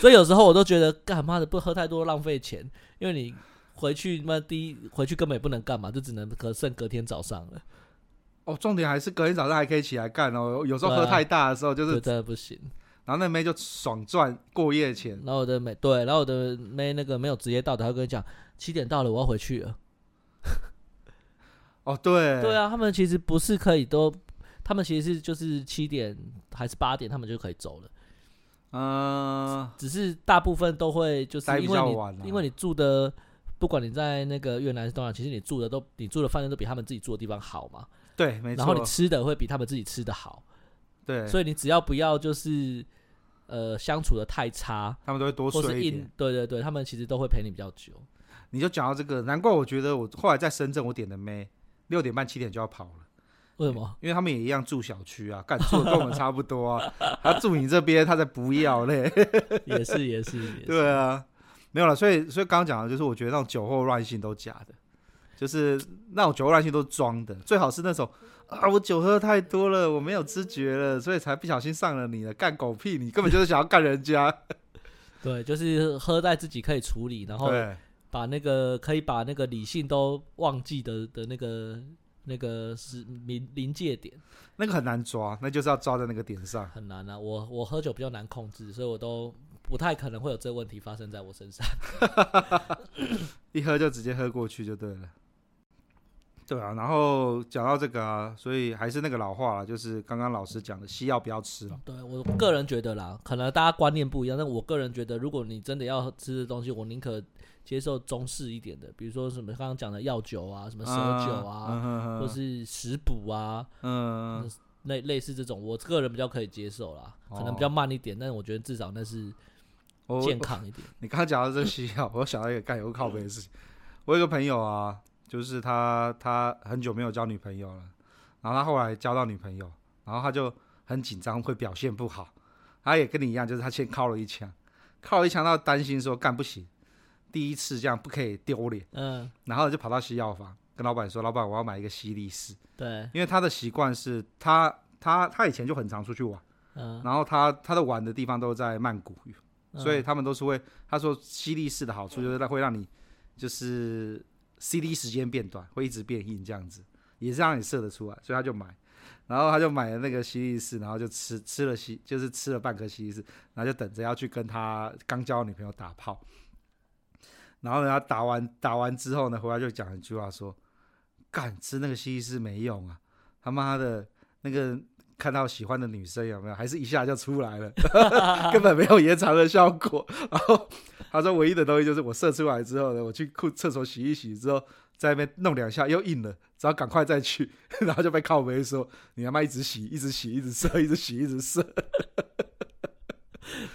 所以有时候我都觉得干嘛的不喝太多浪费钱，因为你回去那第一回去根本也不能干嘛，就只能可剩隔天早上了。哦，重点还是隔天早上还可以起来干哦。有时候喝太大的时候，就是、啊、真的不行。然后那妹就爽赚过夜钱。然后我的妹对，然后我的妹那个没有直接到的，她跟你讲七点到了，我要回去了。哦，对，对啊，他们其实不是可以都，他们其实是就是七点还是八点，他们就可以走了。嗯、呃，只是大部分都会就是因为你、啊、因为你住的，不管你在那个越南是东南，其实你住的都你住的饭店都比他们自己住的地方好嘛。对，没错。然后你吃的会比他们自己吃的好，对。所以你只要不要就是呃相处的太差，他们都会多睡一点。对对对，他们其实都会陪你比较久。你就讲到这个，难怪我觉得我后来在深圳我点的妹六点半七点就要跑了。为什么？因为他们也一样住小区啊，干住的跟我们差不多啊。他住你这边，他才不要嘞。也是也是，也是。对啊，没有了。所以所以刚刚讲的就是，我觉得那种酒后乱性都假的。就是那种酒后乱性都是装的，最好是那种啊，我酒喝太多了，我没有知觉了，所以才不小心上了你了，干狗屁！你根本就是想要干人家。对，就是喝在自己可以处理，然后把那个可以把那个理性都忘记的的那个那个是临临界点，那个很难抓，那就是要抓在那个点上，很难啊。我我喝酒比较难控制，所以我都不太可能会有这个问题发生在我身上，一喝就直接喝过去就对了。对啊，然后讲到这个啊，所以还是那个老话啦，就是刚刚老师讲的，西药不要吃了。对，我个人觉得啦，可能大家观念不一样，但我个人觉得，如果你真的要吃的东西，我宁可接受中式一点的，比如说什么刚刚讲的药酒啊，什么蛇酒啊，或是食补啊，嗯，类类似这种，我个人比较可以接受啦，可能比较慢一点，哦、但是我觉得至少那是健康一点。你刚刚讲到这个西药，我想到一个干有个靠背的事情，我有个朋友啊。就是他，他很久没有交女朋友了，然后他后来交到女朋友，然后他就很紧张，会表现不好。他也跟你一样，就是他先靠了一枪，靠了一枪，他担心说干不行，第一次这样不可以丢脸。嗯，然后就跑到西药房跟老板说：“老板，我要买一个西力式。”对，因为他的习惯是他他他以前就很常出去玩，嗯，然后他他的玩的地方都在曼谷，所以他们都是会他说西力式的好处就是它会让你就是 CD 时间变短，会一直变硬这样子，也是让你射得出来，所以他就买。然后他就买了那个西力士，然后就吃吃了西，就是吃了半颗西力士，然后就等着要去跟他刚交女朋友打炮。然后呢，他打完打完之后呢，回来就讲一句话说：“干，吃那个西力士没用啊，他妈的，那个看到喜欢的女生有没有，还是一下就出来了，根本没有延长的效果。”然后他说：“唯一的东西就是我射出来之后呢，我去裤厕所洗一洗之后。”在那边弄两下又硬了，只要赶快再去，然后就被靠北说：“你他妈一直洗，一直洗，一直射，一直洗，一直射。”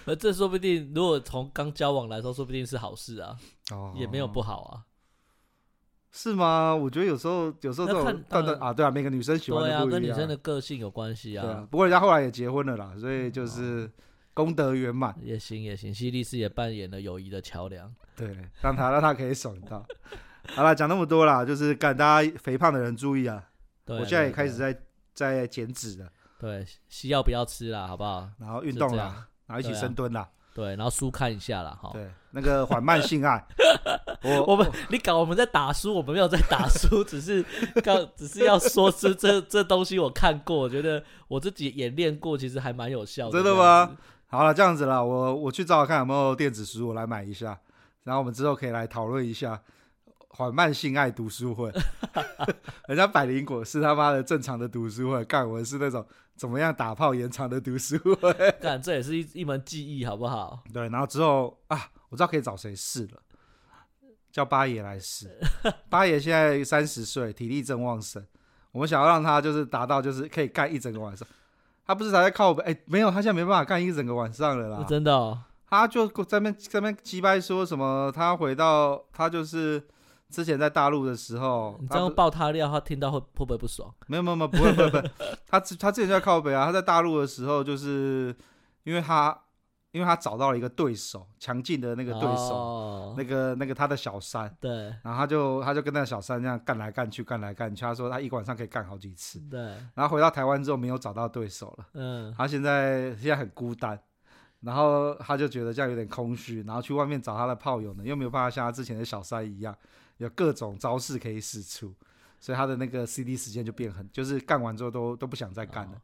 而这说不定，如果从刚交往来说，说不定是好事啊，哦，也没有不好啊，是吗？我觉得有时候，有时候这种断断啊，对啊，每个女生喜欢的不一样，对啊，跟女生的个性有关系啊。对啊，不过人家后来也结婚了啦，所以就是功德圆满，也行也行。西力士也扮演了友谊的桥梁，对，让他让他可以爽到。好了，讲那么多啦，就是干大家肥胖的人注意啊！对，我现在也开始在在减脂了。对，西药不要吃了，好不好？然后运动啦，然后一起深蹲啦。对，然后书看一下啦。哈。对，那个缓慢性爱，我我们你搞我们在打书，我们没有在打书，只是 刚只是要说这这这东西我看过，我觉得我自己演练过，其实还蛮有效的。真的吗？好了，这样子啦，我我去找找看有没有电子书，我来买一下，然后我们之后可以来讨论一下。缓慢性爱读书会，人家百灵果是他妈的正常的读书会，干我是那种怎么样打炮延长的读书会，干这也是一一门技艺，好不好？对，然后之后啊，我知道可以找谁试了，叫八爷来试。八爷现在三十岁，体力正旺盛，我们想要让他就是达到就是可以干一整个晚上，他不是还在靠北？哎，没有，他现在没办法干一整个晚上了啦，真的哦，他就在那在那鸡掰说什么，他回到他就是。之前在大陆的时候，你这样爆他料，他听到会会不会不爽？没有没有没有，不会不会不会。他他之前在靠北啊，他在大陆的时候，就是因为他因为他找到了一个对手，强劲的那个对手，哦、那个那个他的小三。对。然后他就他就跟那个小三这样干来干去，干来干去。他说他一晚上可以干好几次。对。然后回到台湾之后，没有找到对手了。嗯。他现在现在很孤单，然后他就觉得这样有点空虚，然后去外面找他的炮友呢，又没有办法像他之前的小三一样。有各种招式可以使出，所以他的那个 CD 时间就变很，就是干完之后都都不想再干了。哦、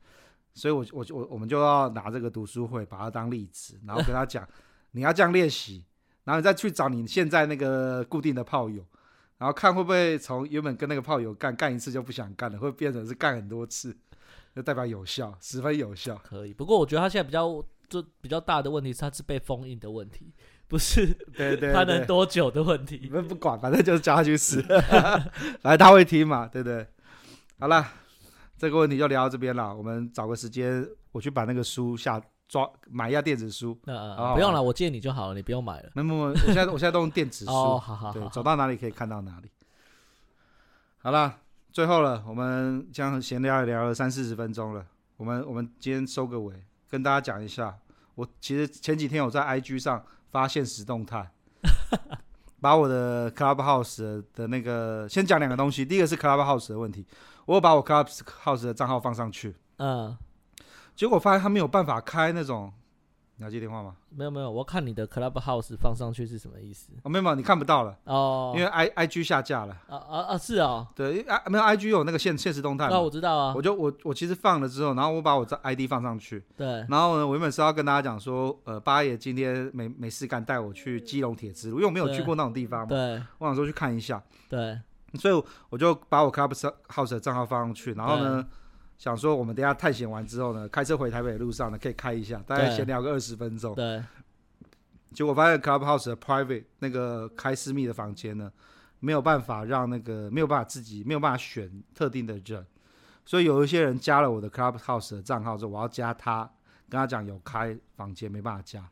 所以我我我我们就要拿这个读书会把它当例子，然后跟他讲，你要这样练习，然后你再去找你现在那个固定的炮友，然后看会不会从原本跟那个炮友干干一次就不想干了，会变成是干很多次，就代表有效，十分有效。可以，不过我觉得他现在比较就比较大的问题是他是被封印的问题。不是，对 对，他能多久的问题？你们不管，反正就是叫他去死，来他会听嘛，对不对？好了，这个问题就聊到这边了。我们找个时间，我去把那个书下抓买一下电子书。嗯嗯，不用了，我借你就好了，你不用买了。没没没，我现在我现在都用电子书。哦，好好好，对，走到哪里可以看到哪里。好了，最后了，我们这样闲聊也聊了三四十分钟了，我们我们今天收个尾，跟大家讲一下，我其实前几天我在 IG 上。发现实动态，把我的 Clubhouse 的那个先讲两个东西。第一个是 Clubhouse 的问题，我有把我 Clubhouse 的账号放上去，嗯，结果发现他没有办法开那种。你要接电话吗？没有没有，我看你的 Clubhouse 放上去是什么意思？哦，没有没有，你看不到了哦，因为 I I G 下架了。啊啊啊，是哦，对，I 没有 I G 有那个限限时动态。那我知道啊，我就我我其实放了之后，然后我把我这 I D 放上去。对。然后呢，我原本是要跟大家讲说，呃，八爷今天没没事干，带我去基隆铁之路，因为我没有去过那种地方嘛。对。我想说去看一下。对。所以我就把我 Clubhouse 的账号放上去，然后呢。想说，我们等下探险完之后呢，开车回台北的路上呢，可以开一下，大概闲聊个二十分钟。对。结果发现 Clubhouse 的 Private 那个开私密的房间呢，没有办法让那个没有办法自己没有办法选特定的人，所以有一些人加了我的 Clubhouse 的账号之后，我要加他，跟他讲有开房间，没办法加。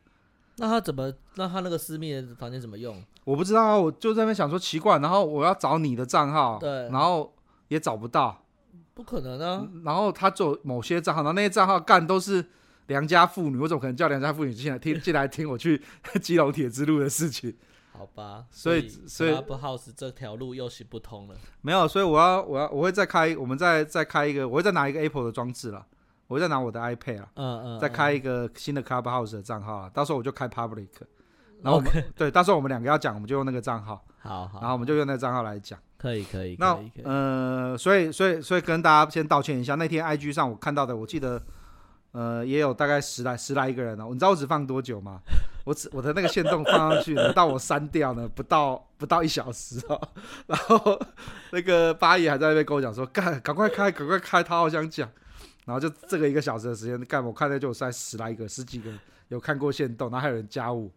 那他怎么？那他那个私密的房间怎么用？我不知道，我就在那边想说奇怪，然后我要找你的账号，对，然后也找不到。不可能啊！然后他做某些账号，然后那些账号干都是良家妇女，我怎么可能叫良家妇女进来 听进来听我去基隆铁之路的事情？好吧，所以所以 Clubhouse 这条路又行不通了。没有，所以我要我要我会再开，我们再再开一个，我会再拿一个 Apple 的装置了，我会再拿我的 iPad 了，嗯嗯，再开一个新的 Clubhouse 的账号啊，到时候我就开 Public，然后我们 OK 对，到时候我们两个要讲，我们就用那个账号，好好，然后我们就用那个账号来讲。可以可以，那以以呃，所以所以所以跟大家先道歉一下，那天 IG 上我看到的，我记得呃也有大概十来十来一个人哦。你知道我只放多久吗？我只我的那个线动放上去呢，到我删掉呢，不到不到一小时哦。然后那个八爷还在那边跟我讲说，干赶快开赶快开，他好想讲。然后就这个一个小时的时间干，我看到就有三十来个十几个有看过线动，然后还有人加我。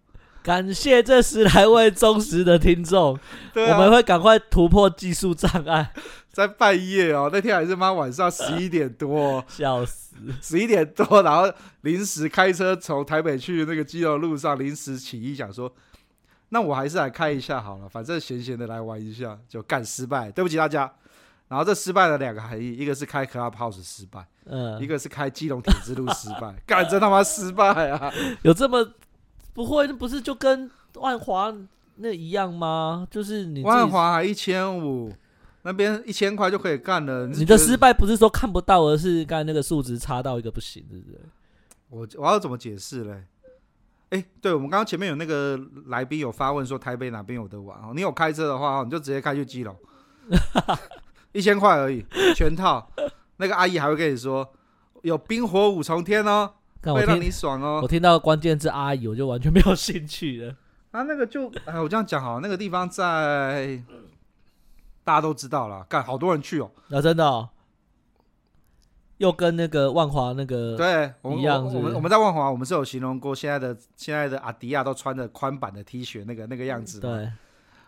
感谢这十来位忠实的听众，对啊、我们会赶快突破技术障碍。在半夜哦，那天还是妈晚上十一点多，笑死，十一点多，然后临时开车从台北去那个基隆路上，临时起意想说，那我还是来开一下好了，反正闲闲的来玩一下，就干失败，对不起大家。然后这失败的两个含义，一个是开 Clubhouse 失败，嗯，一个是开基隆铁之路失败，干真他妈失败啊！有这么？不会，那不是就跟万华那一样吗？就是你万华还一千五，那边一千块就可以干了。你，你的失败不是说看不到，而是刚才那个数值差到一个不行，对不对？我我要怎么解释嘞？哎，对，我们刚刚前面有那个来宾有发问说台北哪边有得玩哦？你有开车的话，你就直接开去基隆，一千块而已，全套。那个阿姨还会跟你说有冰火五重天哦。会让你爽哦！我听到关键字阿姨，我就完全没有兴趣了。啊，那个就哎，我这样讲好，那个地方在大家都知道了，干好多人去哦。啊，真的哦，又跟那个万华那个对一样是不是？我们我们在万华，我们是有形容过现在的现在的阿迪亚都穿着宽版的 T 恤，那个那个样子。对，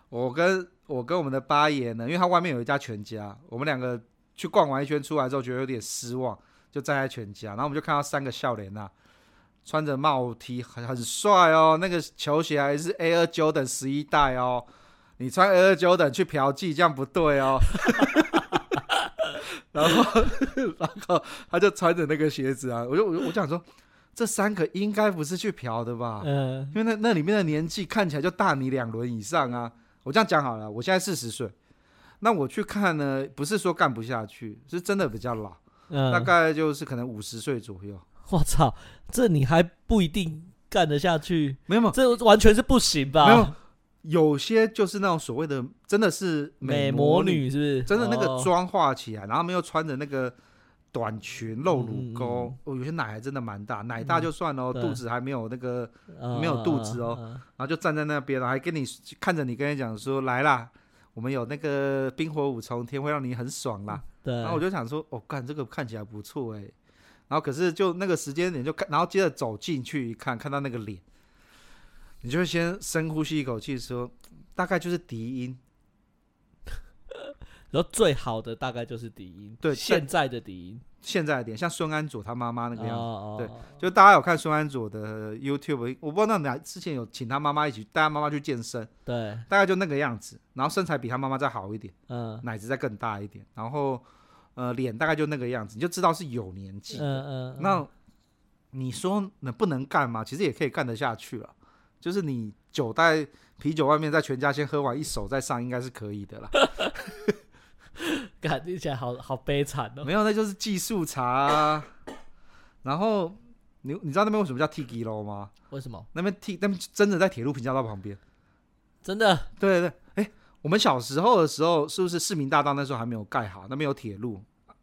我跟我跟我们的八爷呢，因为他外面有一家全家，我们两个去逛完一圈出来之后，觉得有点失望。就站在全家，然后我们就看到三个笑脸呐，穿着帽 T 很很帅哦，那个球鞋还是 Air Jordan 十一代哦，你穿 Air Jordan 去嫖妓这样不对哦。然后然后他就穿着那个鞋子啊，我就我我想说，这三个应该不是去嫖的吧？嗯，因为那那里面的年纪看起来就大你两轮以上啊。我这样讲好了，我现在四十岁，那我去看呢，不是说干不下去，是真的比较老。嗯，大概就是可能五十岁左右。我操，这你还不一定干得下去。没有，没有，这完全是不行吧？没有，有些就是那种所谓的，真的是美魔女，是不是？真的那个妆化起来，哦、然后他们又穿着那个短裙露乳沟，哦、有些奶还真的蛮大，奶大就算了，嗯、肚子还没有那个、嗯、没有肚子哦，嗯、然后就站在那边了，还跟你看着你，跟你讲说来啦，我们有那个冰火五重天，会让你很爽啦。对，然后我就想说，哦，干这个看起来不错哎，然后可是就那个时间点就看，然后接着走进去一看，看到那个脸，你就会先深呼吸一口气，说大概就是笛音，然后最好的大概就是底音，对，现在的底音。现在的脸像孙安佐他妈妈那个样子，哦、对，就大家有看孙安佐的 YouTube，我不知道哪之前有请他妈妈一起带他妈妈去健身，对，大概就那个样子，然后身材比他妈妈再好一点，嗯，奶子再更大一点，然后呃脸大概就那个样子，你就知道是有年纪，嗯嗯，那你说能不能干嘛？其实也可以干得下去了，就是你酒带啤酒外面在全家先喝完一手再上，应该是可以的啦。感觉起来好好悲惨哦。没有，那就是技术差啊。然后你你知道那边为什么叫 T 基楼吗？为什么？那边 T 那边真的在铁路平交道旁边。真的？对对对。哎，我们小时候的时候，是不是市民大道那时候还没有盖好？那边有铁路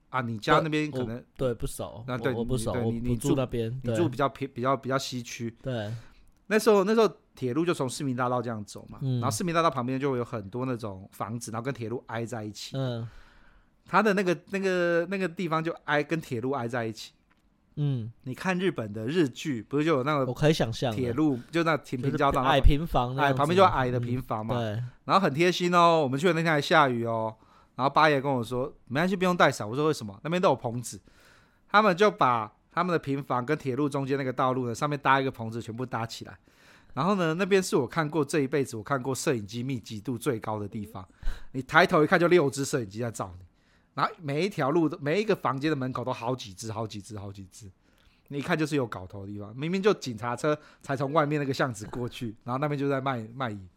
啊？你家那边可能对不熟。那对，我不熟。你你住那边，你住比较偏，比较比较西区。对。那时候那时候铁路就从市民大道这样走嘛，然后市民大道旁边就会有很多那种房子，然后跟铁路挨在一起。嗯。它的那个那个那个地方就挨跟铁路挨在一起，嗯，你看日本的日剧，不是就有那个我可以想象铁路就那平平交道矮平房，矮，旁边就矮的平房嘛，对，然后很贴心哦。我们去的那天还下雨哦，然后八爷跟我说没关系，不用带伞。我说为什么？那边都有棚子，他们就把他们的平房跟铁路中间那个道路呢，上面搭一个棚子，全部搭起来。然后呢，那边是我看过这一辈子我看过摄影机密集度最高的地方，你抬头一看就六只摄影机在照你。然后每一条路都每一个房间的门口都好几只，好几只，好几只。你一看就是有搞头的地方，明明就警察车才从外面那个巷子过去，然后那边就在卖卖淫。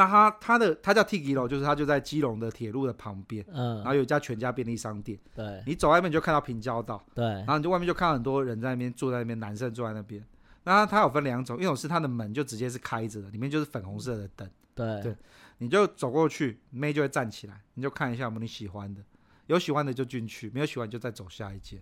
那他他的他叫 T 基隆，就是他就在基隆的铁路的旁边，嗯，然后有一家全家便利商店。对，你走外面就看到平交道，对，然后你就外面就看到很多人在那边坐在那边，男生坐在那边。那它有分两种，一种是它的门就直接是开着的，里面就是粉红色的灯。对，对，你就走过去，妹就会站起来，你就看一下有没有你喜欢的，有喜欢的就进去，没有喜欢就再走下一间。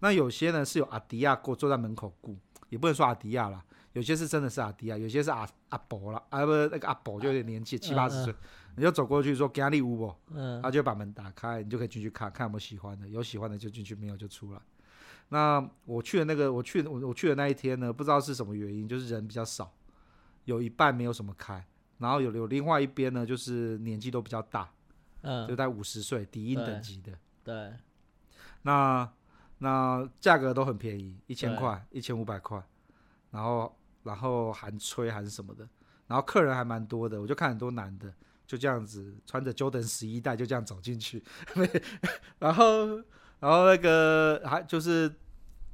那有些呢是有阿迪亚过坐在门口顾，也不能说阿迪亚啦，有些是真的是阿迪啊，有些是阿阿伯啦，啊不那个阿伯就有点年纪七八十岁，你就走过去说给他礼物不，嗯，他就把门打开，你就可以进去看看有没有喜欢的，有喜欢的就进去，没有就出来。那我去的那个，我去我我去的那一天呢，不知道是什么原因，就是人比较少，有一半没有什么开，然后有有另外一边呢，就是年纪都比较大，嗯，就在五十岁，底音等级的，对，对。那那价格都很便宜，一千块，一千五百块，然后然后含吹还是什么的，然后客人还蛮多的，我就看很多男的就这样子穿着 Jordan 十一代就这样走进去，然后。然后那个还就是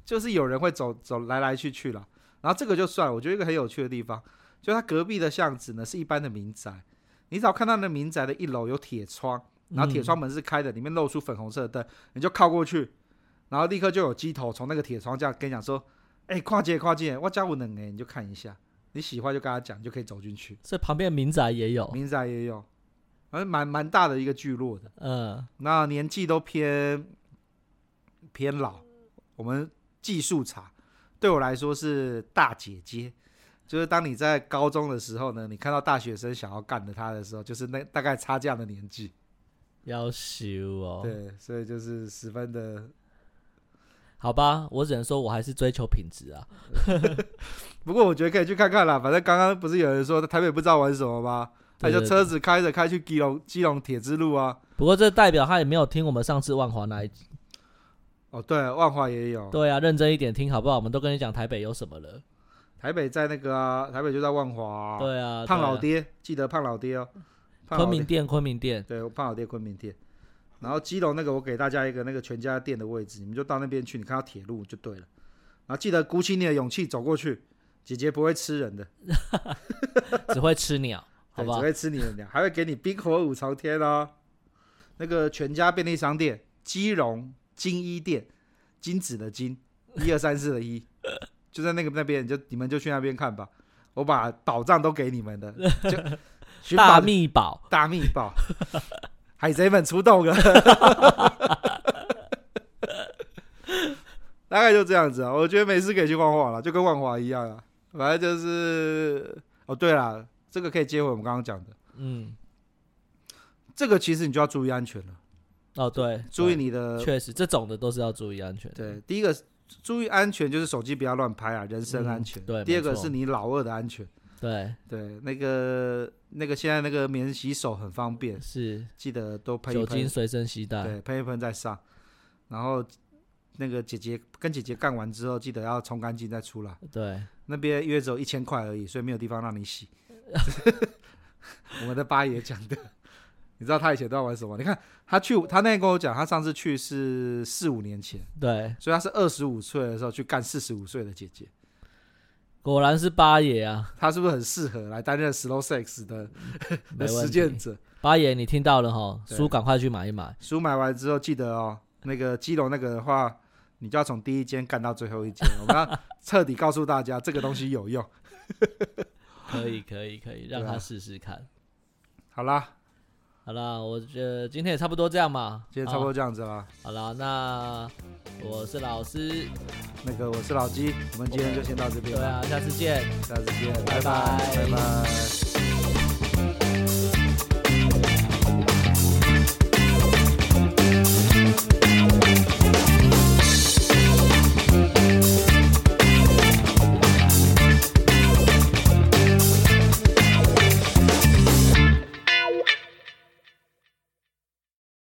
就是有人会走走来来去去了，然后这个就算了。我觉得一个很有趣的地方，就他隔壁的巷子呢是一般的民宅，你只要看到那民宅的一楼有铁窗，然后铁窗门是开的，里面露出粉红色的灯，你就靠过去，然后立刻就有鸡头从那个铁窗这样跟你讲说：“哎，跨界跨界，我家无能哎，你就看一下，你喜欢就跟他讲，就可以走进去。”所以旁边的民宅也有，民宅也有，反正蛮蛮大的一个聚落的。嗯，那年纪都偏。偏老，我们技术差，对我来说是大姐姐。就是当你在高中的时候呢，你看到大学生想要干的他的时候，就是那大概差这样的年纪。要修哦。对，所以就是十分的。好吧，我只能说我还是追求品质啊。不过我觉得可以去看看啦。反正刚刚不是有人说台北不知道玩什么吗？他就车子开着开去基隆基隆铁之路啊。不过这代表他也没有听我们上次万华那一集。哦，对，万华也有。对啊，认真一点听好不好？我们都跟你讲台北有什么了。台北在那个啊，台北就在万华啊。对啊，胖老爹，记得胖老爹哦。昆明店，昆明店。对，胖老爹，昆明店。然后基隆那个，我给大家一个那个全家店的位置，你们就到那边去，你看到铁路就对了。然后记得鼓起你的勇气走过去，姐姐不会吃人的，只会吃鸟，好吧？只会吃你的鸟，还会给你冰火五朝天哦。那个全家便利商店，基隆。金一店，金子的金，一二三四的一，就在那个那边，就你们就去那边看吧。我把宝藏都给你们的，就大秘宝，大秘宝，海贼们出动了，大概就这样子啊。我觉得没事可以去万华了，就跟万华一样啊。反正就是，哦，对了，这个可以接回我们刚刚讲的，嗯，这个其实你就要注意安全了。哦，对，注意你的，确实这种的都是要注意安全。对，第一个注意安全就是手机不要乱拍啊，人身安全。嗯、对，第二个是你老二的安全。对对，那个那个现在那个免洗手很方便，是记得都喷酒精随身携带，对，喷一喷再上。然后那个姐姐跟姐姐干完之后，记得要冲干净再出来。对，那边约只有一千块而已，所以没有地方让你洗。我们的八爷讲的。你知道他以前都在玩什么？你看他去，他那天跟我讲，他上次去是四五年前，对，所以他是二十五岁的时候去干四十五岁的姐姐。果然是八爷啊！他是不是很适合来担任 slow sex 的的实践者？八爷，你听到了哈？书赶快去买一买。书买完之后记得哦，那个基隆那个的话，你就要从第一间干到最后一间。我们要彻底告诉大家，这个东西有用。可以，可以，可以，让他试试看。好啦。好了，我觉得今天也差不多这样嘛。今天差不多这样子了。好了，那我是老师，那个我是老鸡，我们今天就先到这边。对啊，下次见，下次见，拜拜，拜拜。